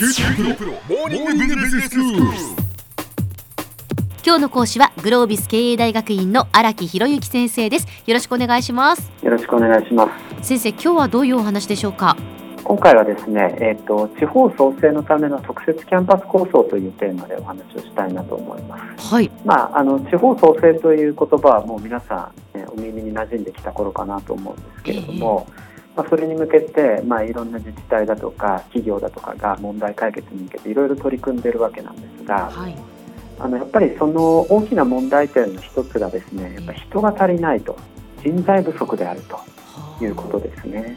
QT PRO モーニングビジネススクール今日の講師はグロービス経営大学院の荒木博之先生です。よろしくお願いします。よろしくお願いします。先生今日はどういうお話でしょうか？今回はですね、えーと、地方創生のための特設キャンパス構想というテーマでお話をしたいなと思います。はい。まああの地方創生という言葉はもう皆さん、ね、お耳に馴染んできた頃かなと思うんですけれども、えーまあ、それに向けて、まあ、いろんな自治体だとか企業だとかが問題解決に向けていろいろ取り組んでいるわけなんですが、はい、あのやっぱりその大きな問題点の一つがですねやっぱ人が足りないと人材不足であるということですね。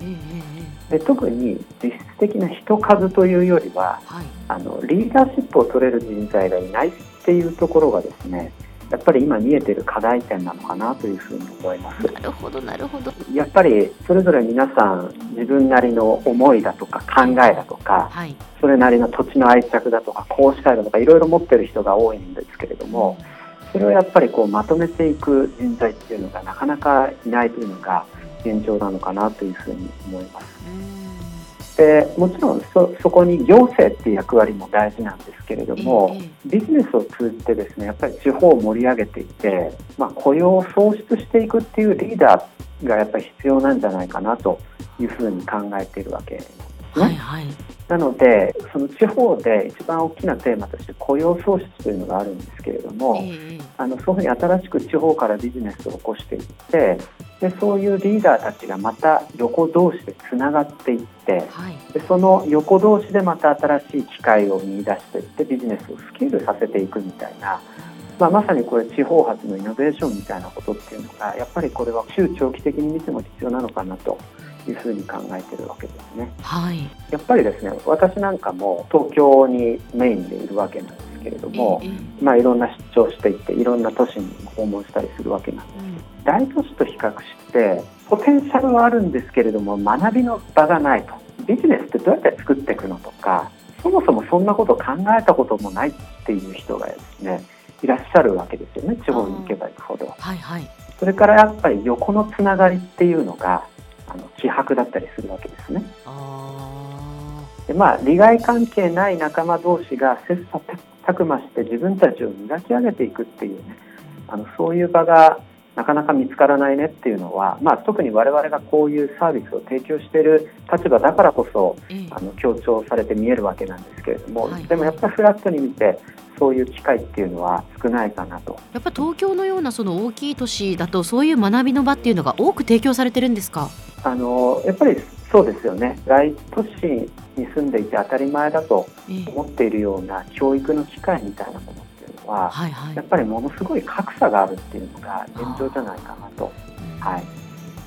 で特に実質的な人数というよりは、はい、あのリーダーシップを取れる人材がいないっていうところがですねやっぱり今見えてる課題点なのかなというふうに思います。なるほどなるほど。やっぱりそれぞれ皆さん自分なりの思いだとか考えだとか、はい、それなりの土地の愛着だとかこうしたいだとかいろいろ持ってる人が多いんですけれども、それをやっぱりこうまとめていく人材っていうのがなかなかいないというのが現状なのかなというふうに思います。でもちろんそそこに行政っていう役割も大事なんですけれども、ビジネスを通じてですねやっぱり地方を盛り上げていって、まあ、雇用を創出していくっていうリーダーがやっぱり必要なんじゃないかなというふうに考えているわけですね。はいはい、なのでその地方で一番大きなテーマとして雇用創出というのがあるんですけれども、えー、あのそういうふうに新しく地方からビジネスを起こしていってでそういうリーダーたちがまた横同士でつながっていって、はい、でその横同士でまた新しい機会を見出していってビジネスをスケールさせていくみたいな、まあ、まさにこれ地方発のイノベーションみたいなことっていうのがやっぱりこれは中長期的に見ても必要なのかなと。いうふうに考えてるわけですね。はい、やっぱりですね私なんかも東京にメインでいるわけなんですけれども、えー、まあ、いろんな出張していっていろんな都市に訪問したりするわけなんです。大都市と比較してポテンシャルはあるんですけれども学びの場がないと。ビジネスってどうやって作っていくのとかそもそもそんなこと考えたこともないっていう人がですねいらっしゃるわけですよね。地方に行けば行くほど。はいはい、それからやっぱり横のつながりっていうのがあの希薄だったりするわけですね。でまあ利害関係ない仲間同士が切磋琢磨して自分たちを磨き上げていくっていうねあのそういう場がなかなか見つからないねっていうのは、まあ、特に我々がこういうサービスを提供している立場だからこそ、あの強調されて見えるわけなんですけれども、はい、でもやっぱりフラットに見てそういう機会っていうのは少ないかなと。やっぱ東京のようなその大きい都市だとそういう学びの場っていうのが多く提供されてるんですか？あのやっぱりそうですよね。大都市に住んでいて当たり前だと思っているような教育の機会みたいなものは、はいはい、やっぱりものすごい格差があるっていうのが現状じゃないかなと、はい、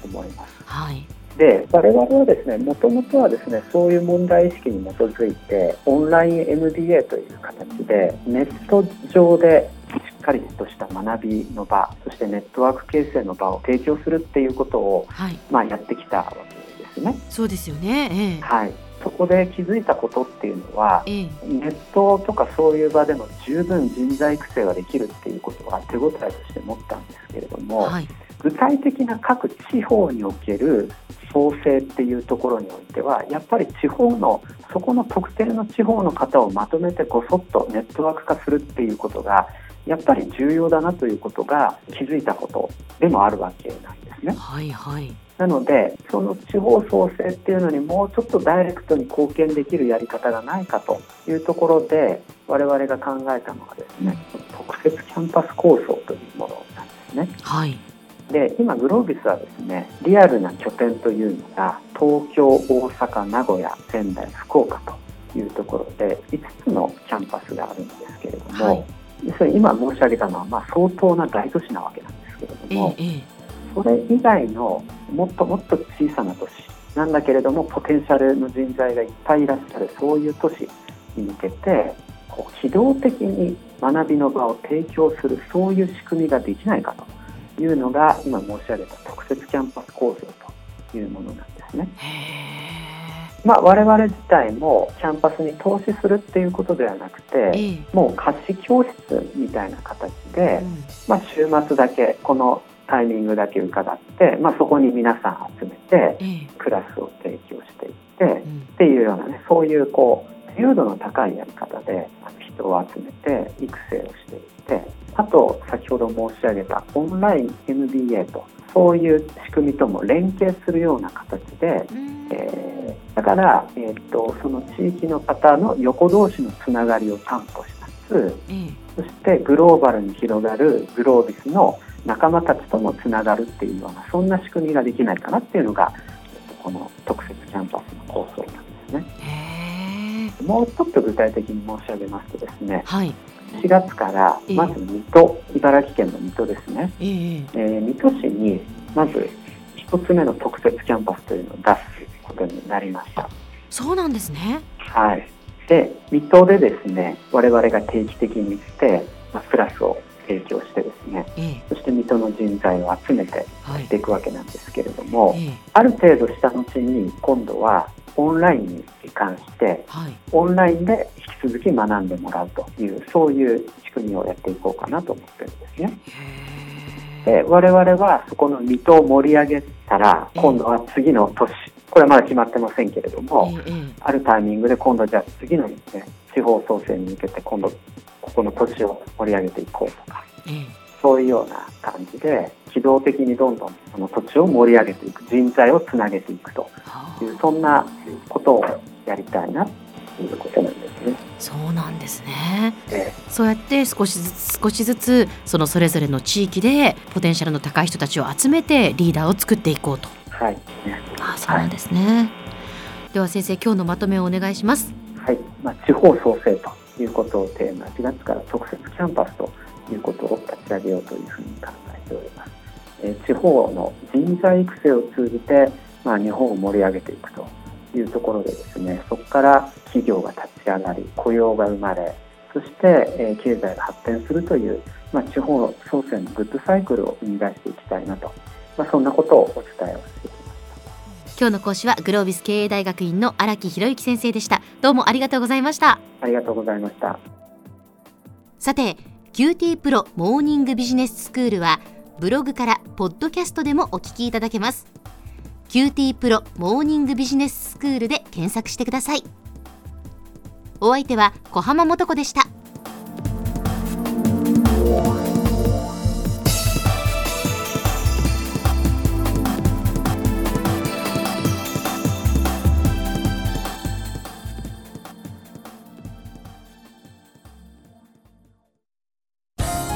思います。はい。で我々はですねもともとはですねそういう問題意識に基づいてオンライン MBA という形でネット上でしっかりとした学びの場そしてネットワーク形成の場を提供するっていうことを、はい、まあ、やってきたわけですね。そうですよね、ええ、はい。そこで気づいたことっていうのは、ネットとかそういう場でも十分人材育成ができるっていうことは手応えとして持ったんですけれども、はい、具体的な各地方における創生っていうところにおいてはやっぱり地方のそこの特定の地方の方をまとめてごそっとネットワーク化するっていうことがやっぱり重要だなということが気づいたことでもあるわけなんですね。はいはいなのでその地方創生っていうのにもうちょっとダイレクトに貢献できるやり方がないかというところで我々が考えたのがですね、うん、特設キャンパス構想というものなんですね。はい。で今グロービスはですねリアルな拠点というのが東京大阪名古屋仙台福岡というところで5つのキャンパスがあるんですけれども、はい、それ今申し上げたのはまあ相当な大都市なわけなんですけれども、ええそれ以外のもっともっと小さな都市なんだけれどもポテンシャルの人材がいっぱいいらっしゃるそういう都市に向けてこう機動的に学びの場を提供するそういう仕組みができないかというのが今申し上げた特設キャンパス構想というものなんですね。まあ、我々自体もキャンパスに投資するっていうことではなくて、もう貸し教室みたいな形で、まあ、週末だけこのタイミングだけ伺って、まあ、そこに皆さん集めて、クラスを提供していって、っていうようなねそういうこう自由度の高いやり方で人を集めて育成をしていってあと先ほど申し上げたオンライン MBA とそういう仕組みとも連携するような形で、えー、だから、えーと、その地域の方の横同士のつながりを担保しつつ、そしてグローバルに広がるグロービスの仲間たちともつながるっていうようなそんな仕組みができないかなっていうのがこの特設キャンパスの構想なんですね。もうちょっと具体的に申し上げますとですね、はい、4月からまず水戸、えー、茨城県の水戸ですね、えー、えー、水戸市にまず1つ目の特設キャンパスというのを出すことになりました。そうなんですね。はい。で水戸でですね我々が定期的に行って、まあ、クラスを提供してですね、えー、そして水戸の人材を集めてやっていくわけなんですけれども、はいえ。ー、ある程度した後に今度はオンラインに関して、はい、オンラインで引き続き学んでもらうというそういう仕組みをやっていこうかなと思ってるんですね。で我々はそこの水戸を盛り上げたら今度は次の年これはまだ決まってませんけれども、あるタイミングで今度じゃあ次の、ね、地方創生に向けて今度ここの土地を盛り上げていこうとか、そういうような感じで機動的にどんどんその土地を盛り上げていく人材をつなげていくというそんなことをやりたいなということなんですね。そうなんですね、ええ、そうやって少しずつ少しずつそのそれぞれの地域でポテンシャルの高い人たちを集めてリーダーを作っていこうと。はい。あそうなんですね。はい、では先生今日のまとめをお願いします。はい。まあ地方創生ということをテーマ4月から特設キャンパスということを立ち上げようというふうに考えております。え地方の人材育成を通じて、まあ、日本を盛り上げていくというところでですねそこから企業が立ち上がり雇用が生まれそして、え経済が発展するという、まあ、地方創生のグッドサイクルを生み出していきたいなと、まあ、そんなことをお伝えをしてきました今日の講師はグロービス経営大学院の荒木博之先生でした。どうもありがとうございました。ありがとうございました。さて QT プロモーニングビジネススクールはブログからポッドキャストでもお聞きいただけます。QT プロモーニングビジネススクールで検索してください。お相手は小浜もとこでした